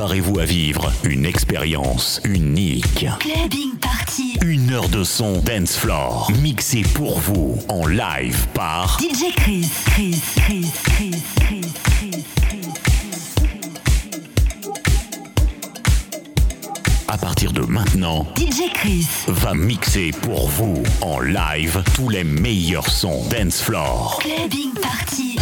Préparez-vous à vivre une expérience unique. Clubbing Party. Une heure de son dance floor mixé pour vous en live par DJ Chris. Chris. Chris. Chris. Chris. Chris. à partir de maintenant, DJ Chris. va mixer pour vous en live tous les meilleurs sons dance floor. Clubbing Party.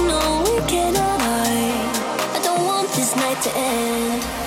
you know we cannot hide. I don't want this night to end.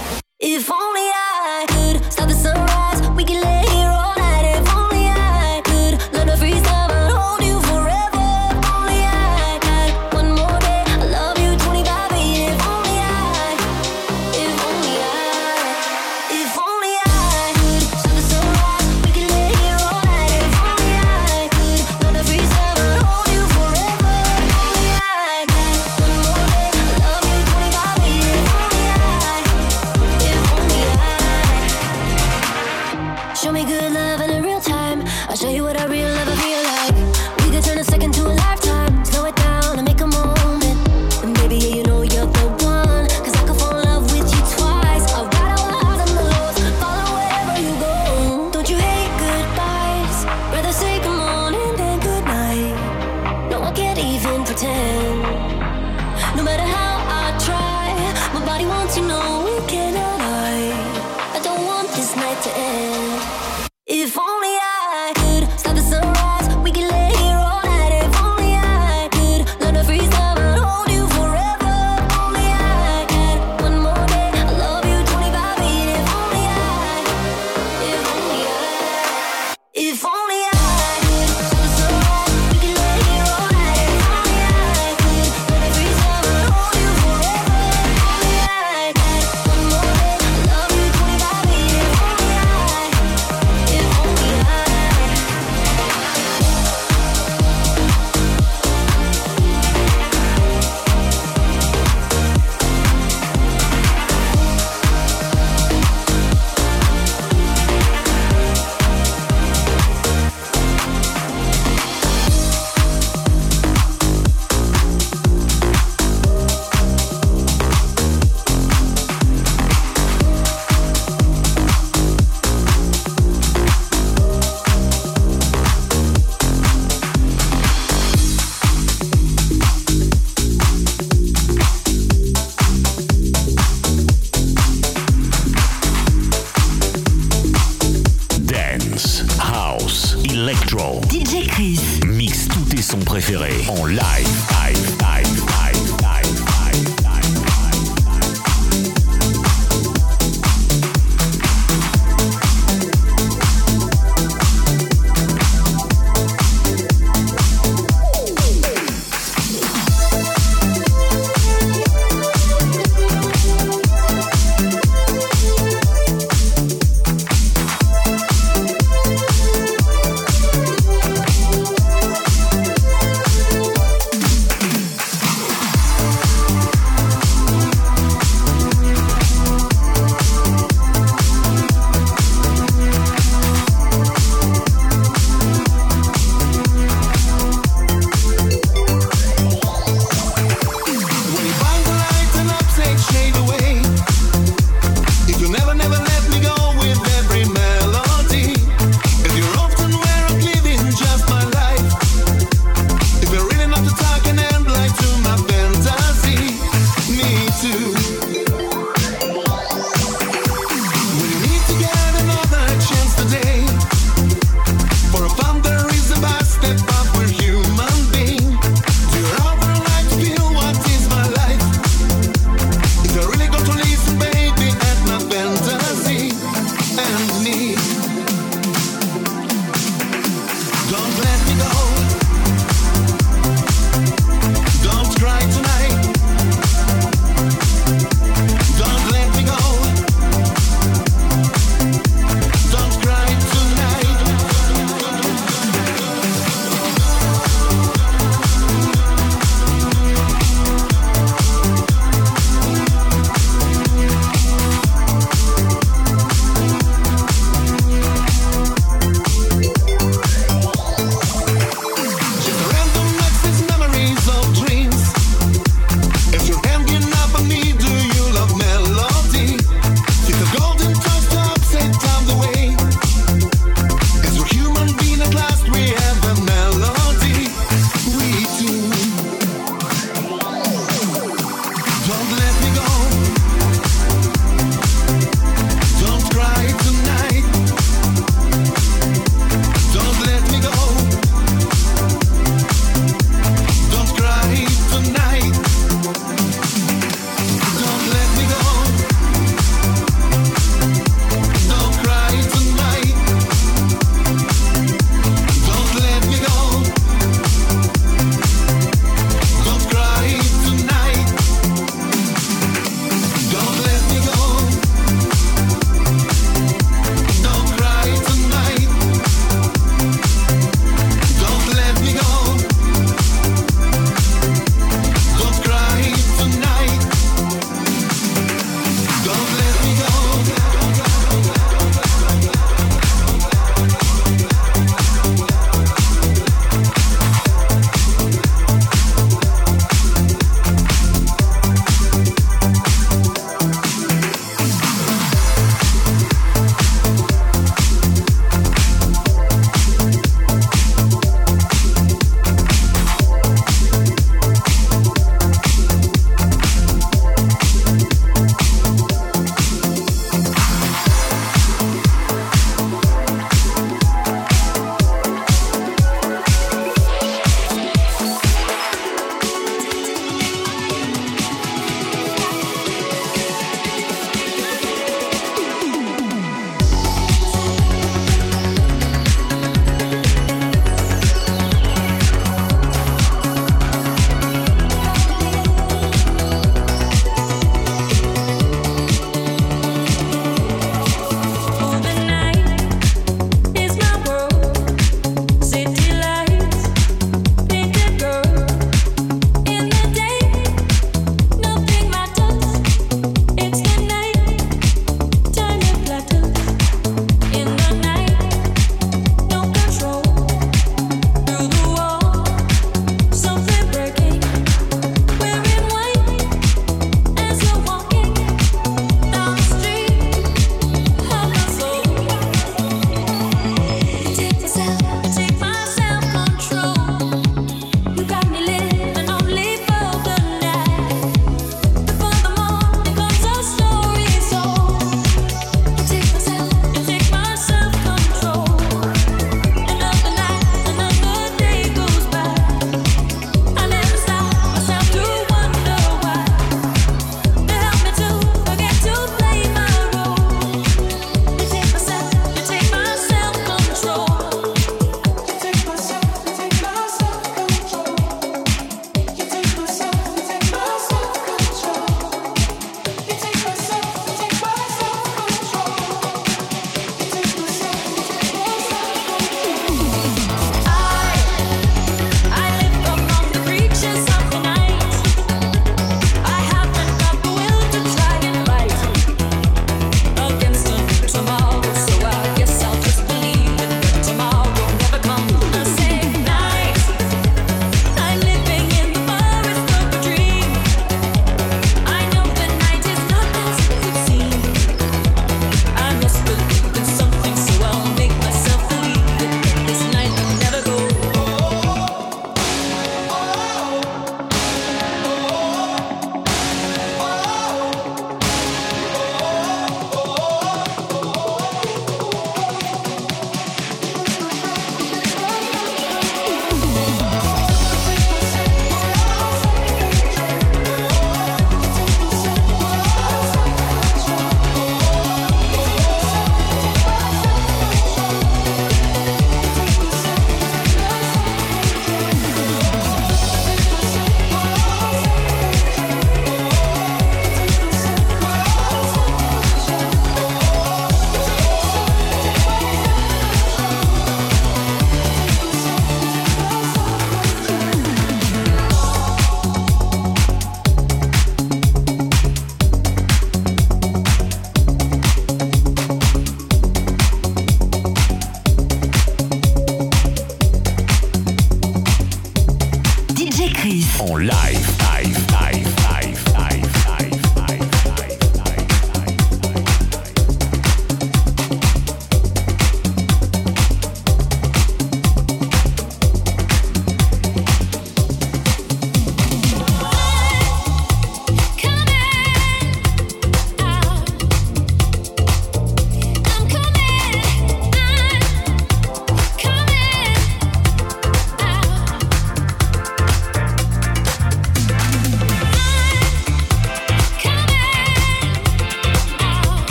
En live,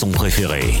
son préféré.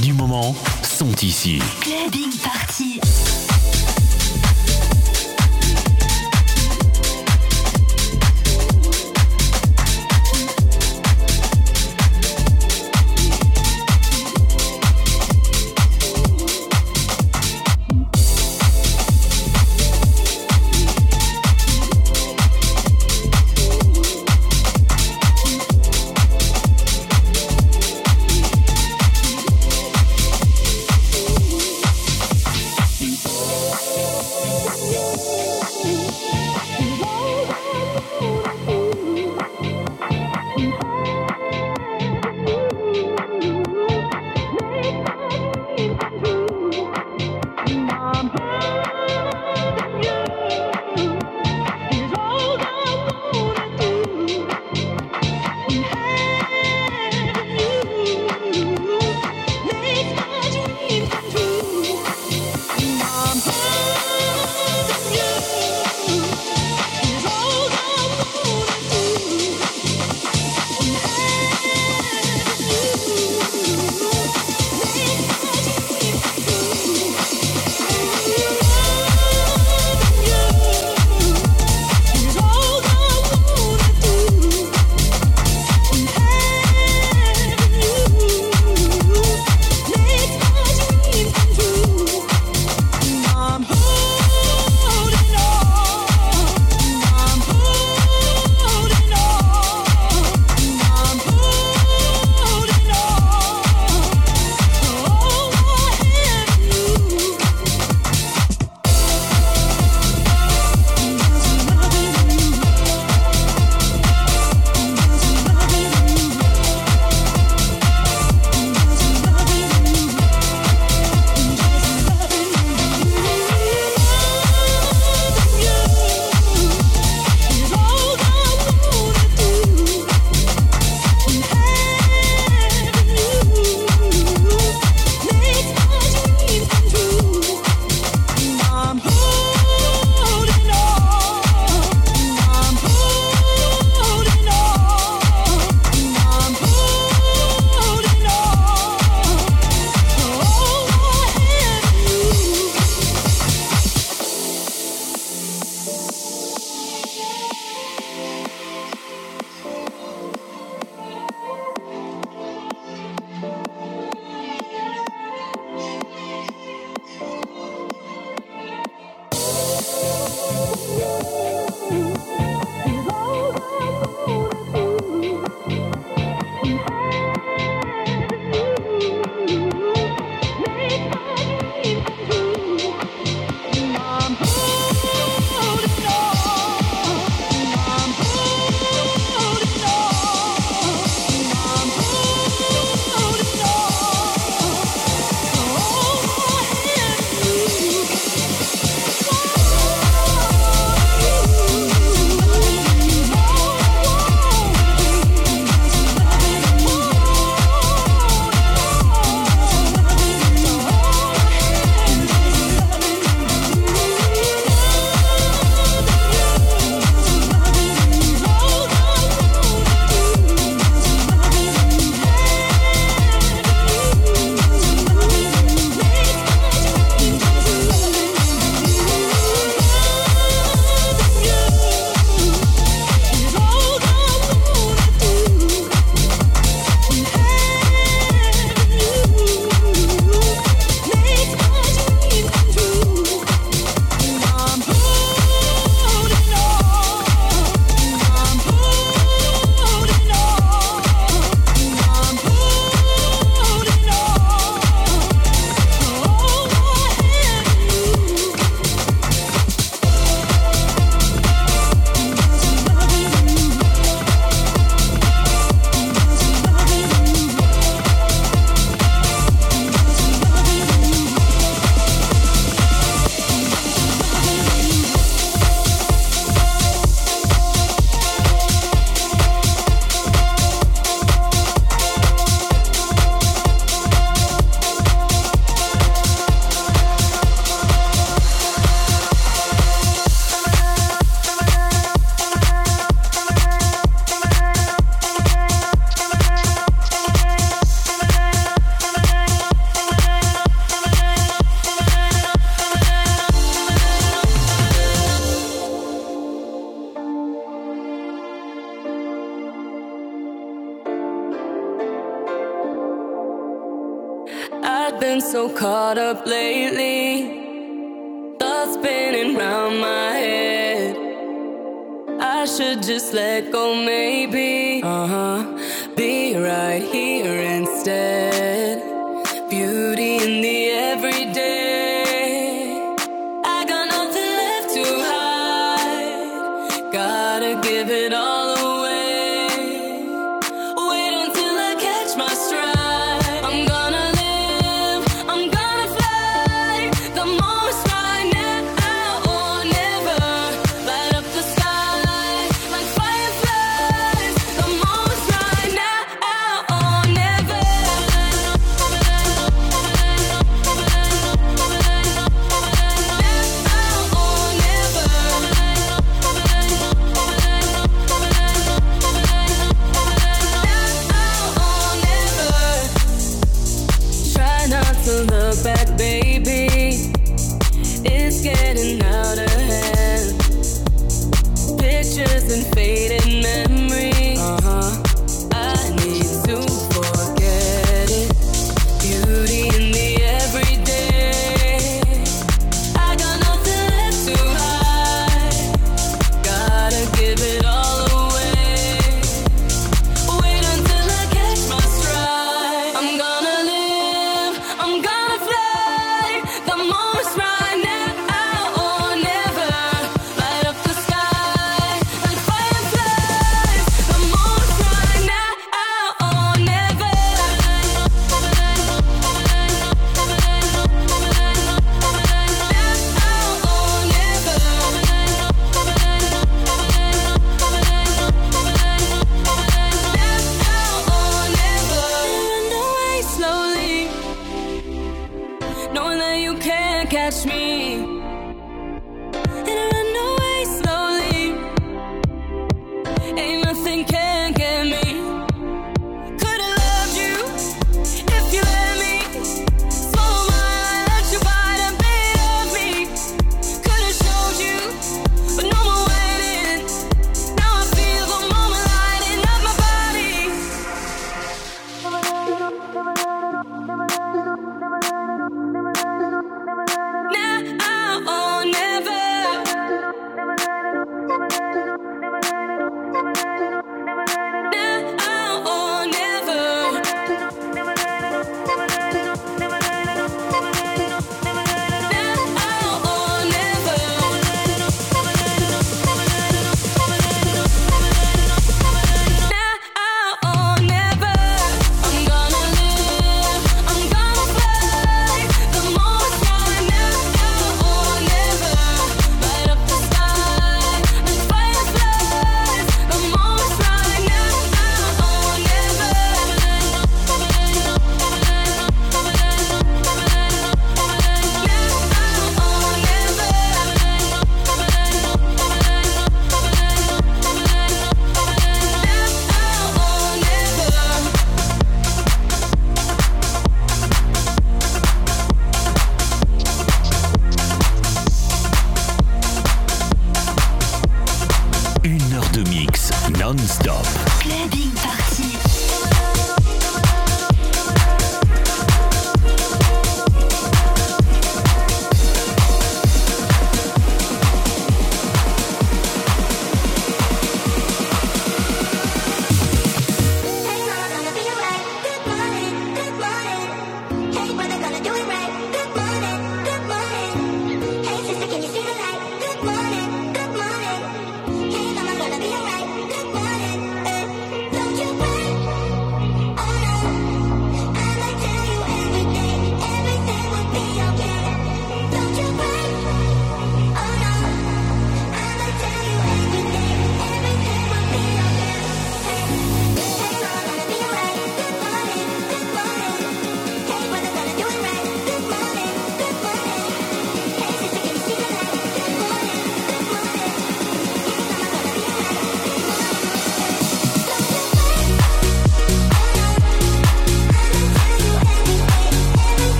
Du moment sont ici. Clubbing Party.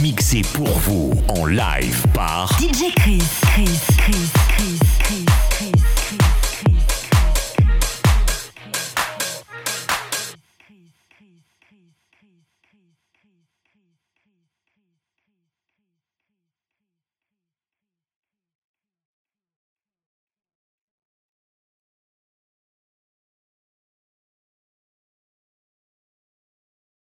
Mixé pour vous en live par DJ Chris, Chris.